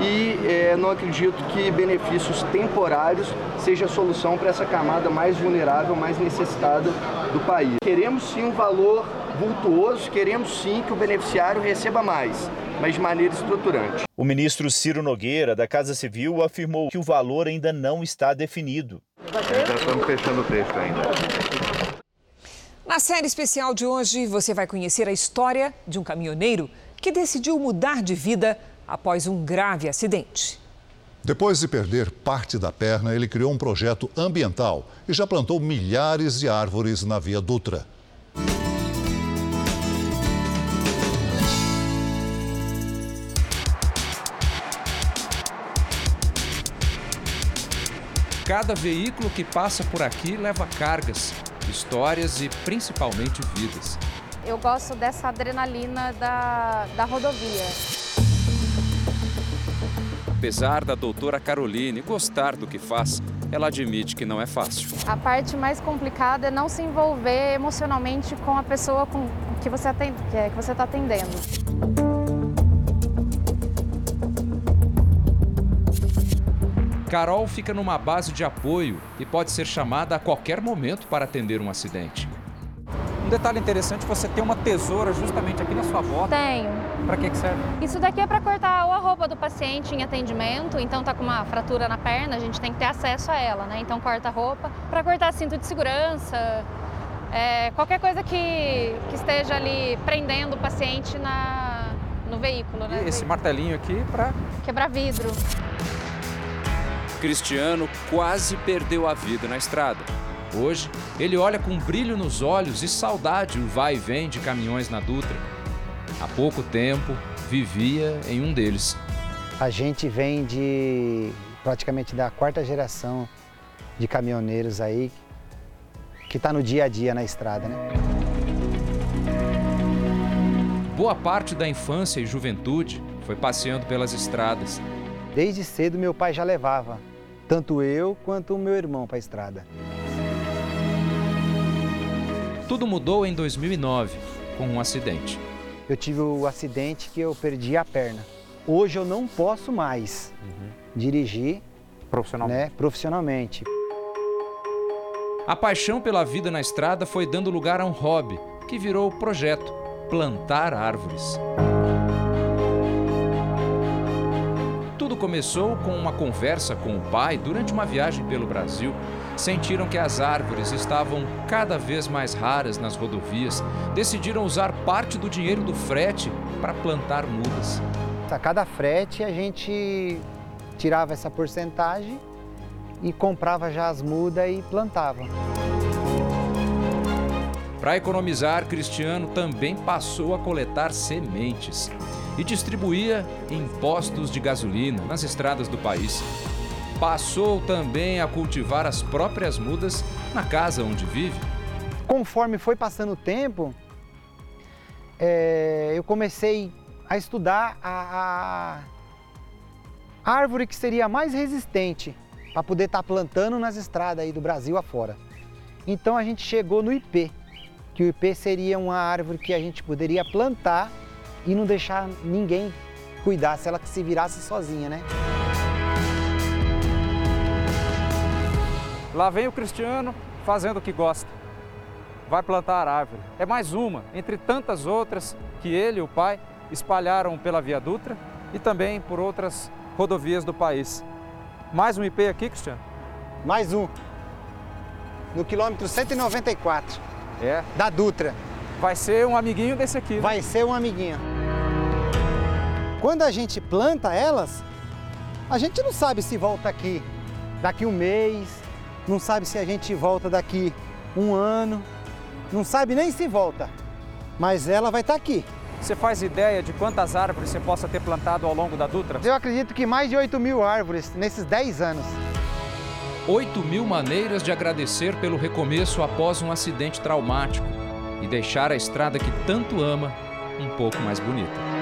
e é, não acredito que benefícios temporários seja a solução para essa camada mais vulnerável, mais necessitada do país. Queremos sim um valor vultuoso, queremos sim que o beneficiário receba mais mas de maneira estruturante. O ministro Ciro Nogueira, da Casa Civil, afirmou que o valor ainda não está definido. Já estamos fechando o texto ainda. Na série especial de hoje, você vai conhecer a história de um caminhoneiro que decidiu mudar de vida após um grave acidente. Depois de perder parte da perna, ele criou um projeto ambiental e já plantou milhares de árvores na Via Dutra. Cada veículo que passa por aqui leva cargas, histórias e principalmente vidas. Eu gosto dessa adrenalina da, da rodovia. Apesar da doutora Caroline gostar do que faz, ela admite que não é fácil. A parte mais complicada é não se envolver emocionalmente com a pessoa com que você atende, que você está atendendo. Carol fica numa base de apoio e pode ser chamada a qualquer momento para atender um acidente. Um detalhe interessante, você tem uma tesoura justamente aqui na sua bota. Tenho. Para que, que serve? Isso daqui é para cortar ou a roupa do paciente em atendimento, então tá com uma fratura na perna, a gente tem que ter acesso a ela, né? Então corta a roupa. Para cortar cinto de segurança, é, qualquer coisa que, que esteja ali prendendo o paciente na, no veículo, né? E esse martelinho aqui para... Quebrar vidro. Cristiano quase perdeu a vida na estrada. Hoje, ele olha com brilho nos olhos e saudade o vai e vem de caminhões na Dutra. Há pouco tempo, vivia em um deles. A gente vem de praticamente da quarta geração de caminhoneiros aí que está no dia a dia na estrada, né? Boa parte da infância e juventude foi passeando pelas estradas. Desde cedo meu pai já levava, tanto eu quanto o meu irmão para a estrada. Tudo mudou em 2009, com um acidente. Eu tive o acidente que eu perdi a perna. Hoje eu não posso mais uhum. dirigir profissionalmente. Né, profissionalmente. A paixão pela vida na estrada foi dando lugar a um hobby, que virou o projeto Plantar Árvores. Tudo começou com uma conversa com o pai durante uma viagem pelo Brasil. Sentiram que as árvores estavam cada vez mais raras nas rodovias. Decidiram usar parte do dinheiro do frete para plantar mudas. A cada frete a gente tirava essa porcentagem e comprava já as mudas e plantava. Para economizar, Cristiano também passou a coletar sementes e distribuía em postos de gasolina nas estradas do país. Passou também a cultivar as próprias mudas na casa onde vive. Conforme foi passando o tempo, é, eu comecei a estudar a, a árvore que seria mais resistente para poder estar tá plantando nas estradas aí do Brasil afora. Então a gente chegou no IP, que o IP seria uma árvore que a gente poderia plantar e não deixar ninguém cuidar, se ela se virasse sozinha, né? Lá vem o Cristiano fazendo o que gosta. Vai plantar árvore. É mais uma, entre tantas outras que ele e o pai espalharam pela Via Dutra e também por outras rodovias do país. Mais um IP aqui, Cristiano? Mais um. No quilômetro 194. É? Da Dutra. Vai ser um amiguinho desse aqui. Né? Vai ser um amiguinho. Quando a gente planta elas, a gente não sabe se volta aqui daqui um mês, não sabe se a gente volta daqui um ano, não sabe nem se volta, mas ela vai estar aqui. Você faz ideia de quantas árvores você possa ter plantado ao longo da Dutra? Eu acredito que mais de 8 mil árvores nesses 10 anos. 8 mil maneiras de agradecer pelo recomeço após um acidente traumático e deixar a estrada que tanto ama um pouco mais bonita.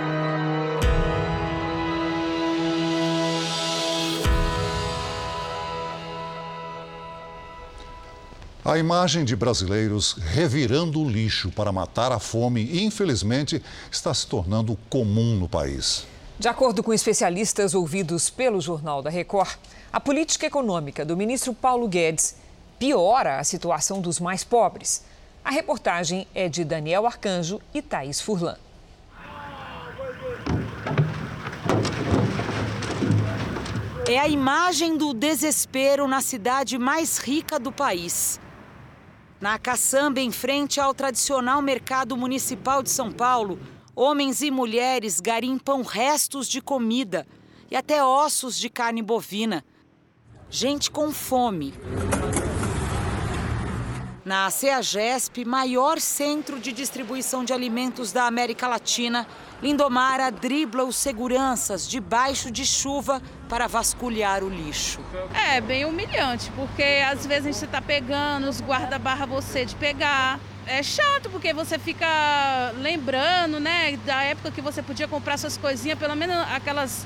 A imagem de brasileiros revirando o lixo para matar a fome, infelizmente, está se tornando comum no país. De acordo com especialistas ouvidos pelo Jornal da Record, a política econômica do ministro Paulo Guedes piora a situação dos mais pobres. A reportagem é de Daniel Arcanjo e Thaís Furlan. É a imagem do desespero na cidade mais rica do país. Na caçamba, em frente ao tradicional mercado municipal de São Paulo, homens e mulheres garimpam restos de comida e até ossos de carne bovina. Gente com fome. Na CEAGESP, maior centro de distribuição de alimentos da América Latina, Lindomara dribla os seguranças debaixo de chuva para vasculhar o lixo. É bem humilhante, porque às vezes a gente está pegando, os guarda barra você de pegar. É chato porque você fica lembrando, né, da época que você podia comprar suas coisinhas, pelo menos aquelas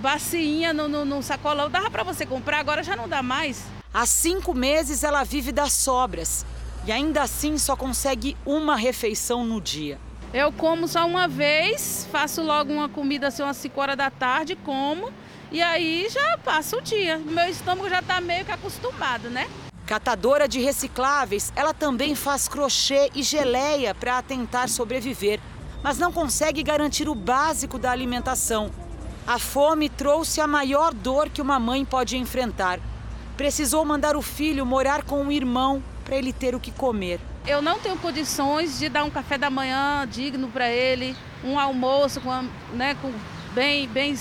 bacinha no, no, no sacolão, dava para você comprar, agora já não dá mais. Há cinco meses ela vive das sobras e ainda assim só consegue uma refeição no dia. Eu como só uma vez, faço logo uma comida assim umas 5 horas da tarde, como e aí já passa o dia. Meu estômago já está meio que acostumado, né? Catadora de recicláveis, ela também faz crochê e geleia para tentar sobreviver, mas não consegue garantir o básico da alimentação. A fome trouxe a maior dor que uma mãe pode enfrentar precisou mandar o filho morar com um irmão para ele ter o que comer. Eu não tenho condições de dar um café da manhã digno para ele, um almoço com, né, com bem, bem,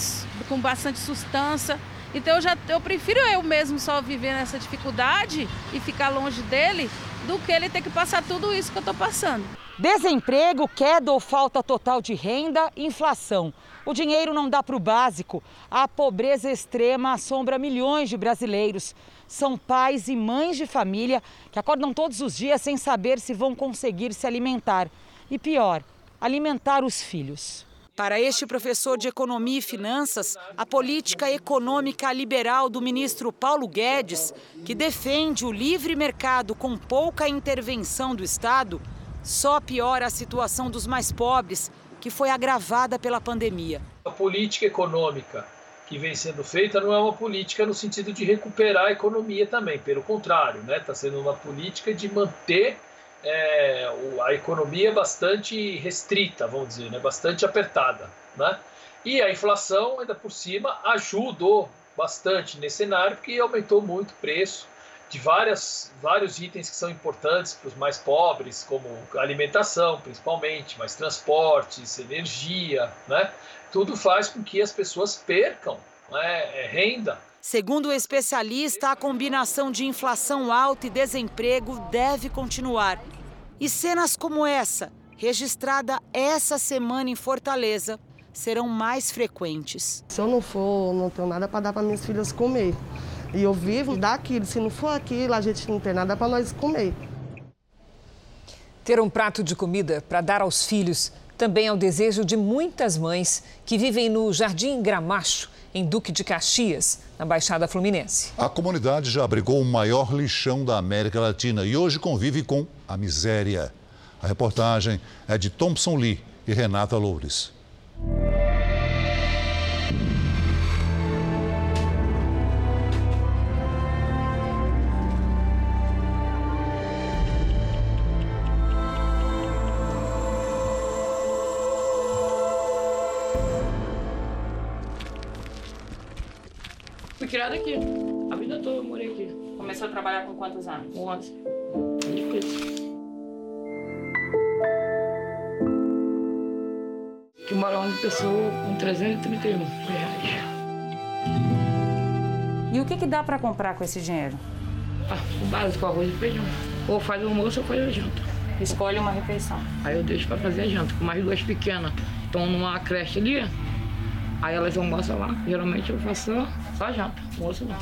com bastante sustância. Então eu já eu prefiro eu mesmo só viver nessa dificuldade e ficar longe dele do que ele ter que passar tudo isso que eu estou passando. Desemprego, queda ou falta total de renda, inflação. O dinheiro não dá para o básico. A pobreza extrema assombra milhões de brasileiros. São pais e mães de família que acordam todos os dias sem saber se vão conseguir se alimentar. E pior, alimentar os filhos. Para este professor de Economia e Finanças, a política econômica liberal do ministro Paulo Guedes, que defende o livre mercado com pouca intervenção do Estado, só piora a situação dos mais pobres, que foi agravada pela pandemia. A política econômica que vem sendo feita não é uma política no sentido de recuperar a economia também, pelo contrário, está né? Tá sendo uma política de manter é, a economia bastante restrita, vamos dizer, né? bastante apertada. Né? E a inflação, ainda por cima, ajudou bastante nesse cenário, porque aumentou muito o preço de várias, vários itens que são importantes para os mais pobres, como alimentação, principalmente, mas transportes, energia, né? tudo faz com que as pessoas percam né, renda. Segundo o especialista, a combinação de inflação alta e desemprego deve continuar. E cenas como essa, registrada essa semana em Fortaleza, serão mais frequentes. Se eu não for, não tenho nada para dar para minhas filhas comer. E eu vivo daquilo. Se não for aquilo, a gente não tem nada para nós comer. Ter um prato de comida para dar aos filhos também é o desejo de muitas mães que vivem no Jardim Gramacho, em Duque de Caxias, na Baixada Fluminense. A comunidade já abrigou o maior lixão da América Latina e hoje convive com a miséria. A reportagem é de Thompson Lee e Renata Loures. Criada aqui. A vida toda eu morei aqui. Começou a trabalhar com quantos anos? 11. Difícil. Que mora 11 pessoas com 331 reais. E o que, que dá para comprar com esse dinheiro? Ah, o básico, arroz e feijão. Ou faz o almoço ou faz a janta. Escolhe uma refeição. Aí eu deixo para fazer a janta, com mais duas pequenas. Estão numa creche ali, aí elas almoçam lá. Geralmente eu faço só só janta, almoço não.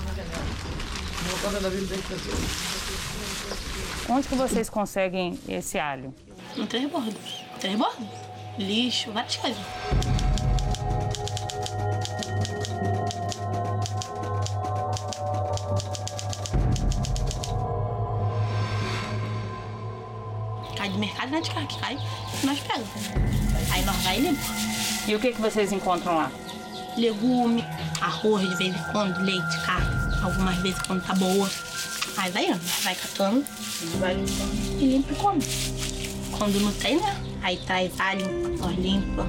Onde que vocês conseguem esse alho? No transbordo. Transbordo? Lixo, várias coisas. Cai do mercado, não é de carro que cai, nós pegamos. Aí nós vai e limpa. E o que, que vocês encontram lá? Legume, arroz de vez em quando, leite, carne, algumas vezes quando tá boa. Aí vai indo, vai catando, vai limpando e limpa e come. Quando não tem, né? Aí traz alho, nós limpa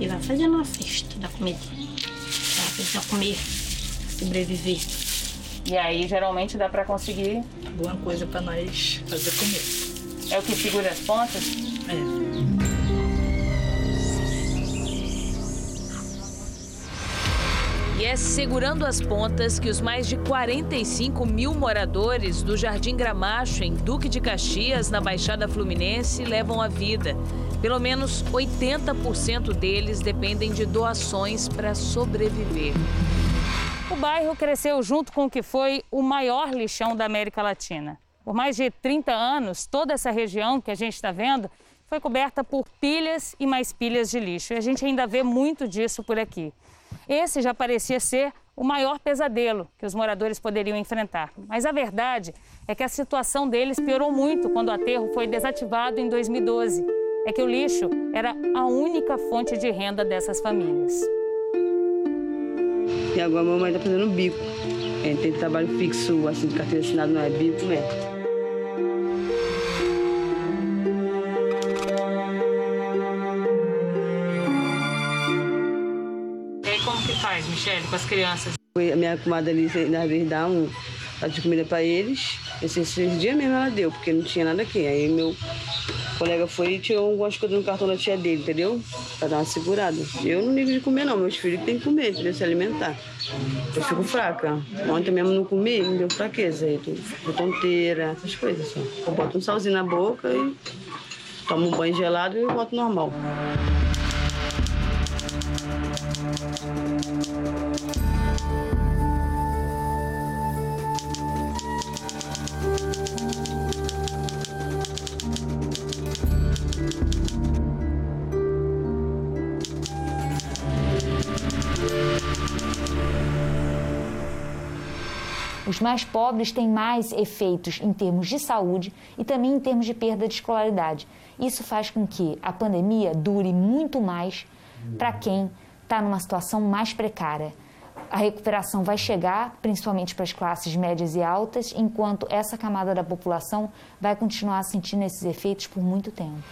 e vai fazendo uma festa da comida. Pra pessoa comer, sobreviver. E aí geralmente dá pra conseguir alguma coisa pra nós fazer comer. É o que segura as pontas? É. é segurando as pontas que os mais de 45 mil moradores do Jardim Gramacho, em Duque de Caxias, na Baixada Fluminense, levam a vida. Pelo menos 80% deles dependem de doações para sobreviver. O bairro cresceu junto com o que foi o maior lixão da América Latina. Por mais de 30 anos, toda essa região que a gente está vendo foi coberta por pilhas e mais pilhas de lixo. E a gente ainda vê muito disso por aqui. Esse já parecia ser o maior pesadelo que os moradores poderiam enfrentar. Mas a verdade é que a situação deles piorou muito quando o aterro foi desativado em 2012. É que o lixo era a única fonte de renda dessas famílias. E agora a mamãe está fazendo bico. Gente tem trabalho fixo, assim, carteira assinada não é bico, né? Faz, Michele, com as crianças? A minha comadre ali, às vezes, dá um prato de comida para eles. Esse, esse dia mesmo ela deu, porque não tinha nada aqui. Aí meu colega foi e tirou algumas coisas no cartão da tia dele, entendeu? Pra dar uma segurada. Eu não ligo de comer, não. Meus filhos têm que comer, entendeu? Se alimentar. Eu fico fraca. Ontem mesmo não comi, me deu fraqueza. Aí, tô tonteira, essas coisas só. Eu boto um salzinho na boca e tomo um banho gelado e volto normal. Mais pobres têm mais efeitos em termos de saúde e também em termos de perda de escolaridade. Isso faz com que a pandemia dure muito mais para quem está numa situação mais precária. A recuperação vai chegar, principalmente para as classes médias e altas, enquanto essa camada da população vai continuar sentindo esses efeitos por muito tempo.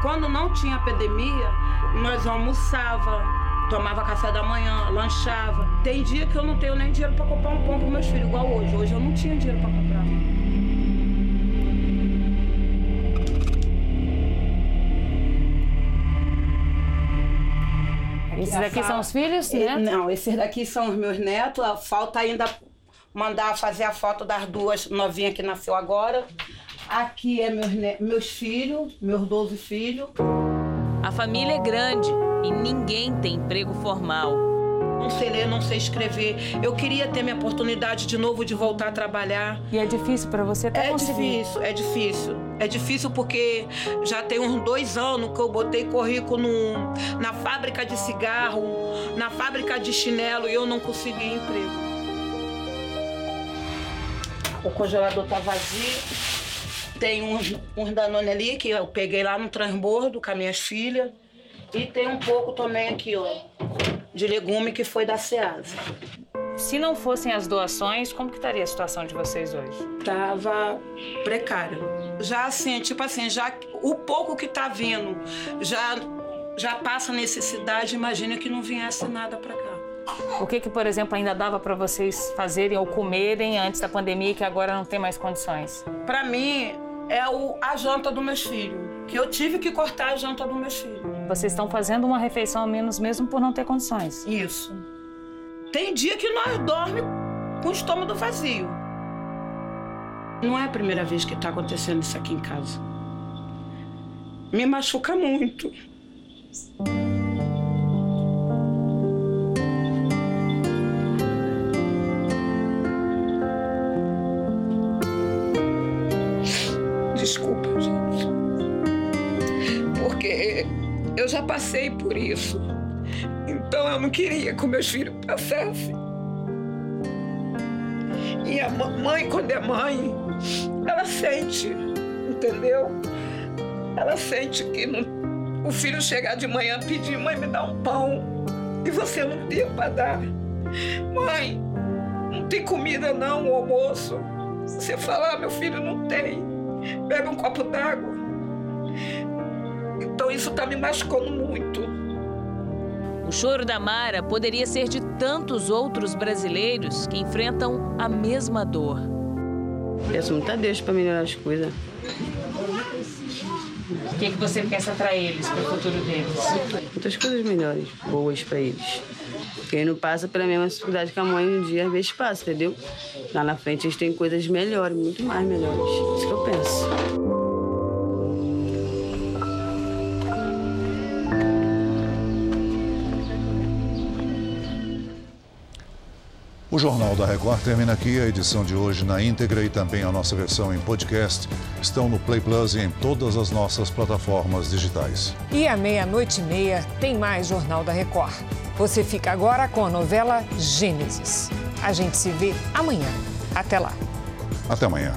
Quando não tinha epidemia, nós almoçava, tomava café da manhã, lanchava. Tem dia que eu não tenho nem dinheiro para comprar um pão para meus filhos, igual hoje. Hoje eu não tinha dinheiro para comprar. Esses daqui são os filhos, né? Não, esses daqui são os meus netos. Falta ainda mandar fazer a foto das duas novinhas que nasceu agora. Aqui é meus, meus filhos, meus 12 filhos. A família é grande e ninguém tem emprego formal. Não sei ler, não sei escrever. Eu queria ter minha oportunidade de novo de voltar a trabalhar. E é difícil para você até É conseguir. difícil, é difícil. É difícil porque já tem uns dois anos que eu botei currículo no, na fábrica de cigarro, na fábrica de chinelo e eu não consegui emprego. O congelador tá vazio. Tem uns, uns Danone ali que eu peguei lá no transbordo com as minhas filhas. E tem um pouco também aqui, ó, de legume que foi da Ceasa. Se não fossem as doações, como que estaria a situação de vocês hoje? Tava precário. Já assim, tipo assim, já o pouco que tá vindo já já passa necessidade, imagina que não viesse nada para cá. O que que, por exemplo, ainda dava para vocês fazerem ou comerem antes da pandemia e que agora não tem mais condições? Para mim é o, a janta dos meus filhos, que eu tive que cortar a janta dos meus filhos. Vocês estão fazendo uma refeição a menos mesmo por não ter condições? Isso. Tem dia que nós dormimos com o estômago vazio. Não é a primeira vez que está acontecendo isso aqui em casa. Me machuca muito. Desculpa, gente. Eu já passei por isso. Então eu não queria que meus filhos passassem. E a mãe, quando é mãe, ela sente, entendeu? Ela sente que não- o filho chegar de manhã pedir, mãe, me dá um pão. E você não ter para dar. Mãe, não tem comida não, o almoço. Você falar, meu filho não tem. Bebe um copo d'água. Isso tá me machucando muito. O choro da Mara poderia ser de tantos outros brasileiros que enfrentam a mesma dor. Peço muito a Deus para melhorar as coisas. O que, que você pensa para eles, para o futuro deles? Muitas coisas melhores, boas para eles. Quem não passa pela mesma dificuldade que a mãe um dia, às vezes passa, entendeu? Lá na frente eles têm coisas melhores, muito mais melhores. Isso que eu penso. O Jornal da Record termina aqui. A edição de hoje na íntegra e também a nossa versão em podcast estão no Play Plus e em todas as nossas plataformas digitais. E à meia-noite e meia tem mais Jornal da Record. Você fica agora com a novela Gênesis. A gente se vê amanhã. Até lá. Até amanhã.